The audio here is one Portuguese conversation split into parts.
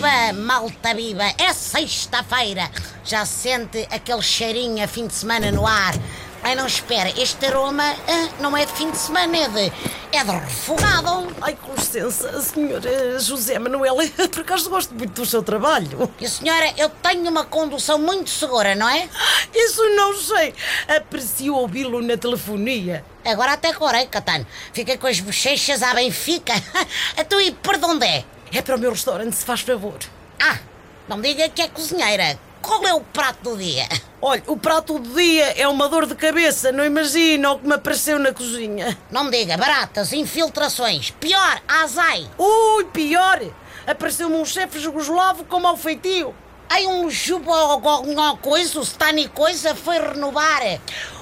Ora, malta viva, é sexta-feira. Já sente aquele cheirinho a fim de semana no ar. Ai, não espera, este aroma ah, não é de fim de semana, é de, é de refogado. Ai, com licença, senhora José Manuel, por acaso gosto muito do seu trabalho. E senhora, eu tenho uma condução muito segura, não é? Isso não sei. Aprecio ouvi-lo na telefonia. Agora até corei, Catano. Fiquei com as bochechas à Benfica. Então e por de onde é? É para o meu restaurante, se faz favor. Ah, não diga que é cozinheira. Qual é o prato do dia? Olha, o prato do dia é uma dor de cabeça, não imagina o que me apareceu na cozinha. Não me diga, baratas, infiltrações. Pior, azai. Ui, pior! Apareceu-me um chefe jugoslavo com mau feitio. Aí um jubo coisa, o Stani coisa, foi renovar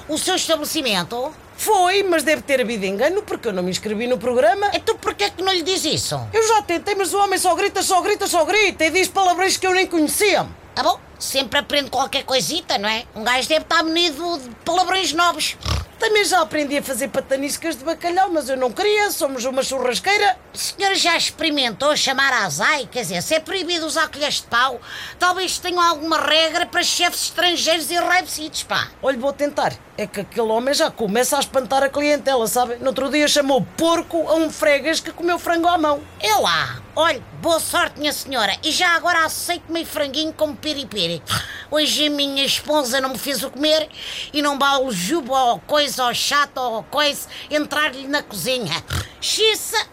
o seu estabelecimento. Foi, mas deve ter havido engano porque eu não me inscrevi no programa. Então porquê que não lhe diz isso? Eu já tentei, mas o homem só grita, só grita, só grita e diz palavrões que eu nem conhecia. Ah bom, sempre aprende qualquer coisita, não é? Um gajo deve estar munido de palavrões novos. Também já aprendi a fazer pataniscas de bacalhau, mas eu não queria, somos uma churrasqueira. A senhora já experimentou chamar a azai? Quer dizer, se é proibido usar colheres de pau, talvez tenham alguma regra para chefes estrangeiros e enraivecidos, pá. Olha, vou tentar. É que aquele homem já começa a espantar a clientela, sabe? No outro dia chamou porco a um freguês que comeu frango à mão. É lá. Olha, boa sorte, minha senhora. E já agora aceito meio franguinho como piripiri. Hoje a minha esposa não me fez o comer e não vá o jubo ou coisa ou chato ou coisa entrar-lhe na cozinha. Xissa!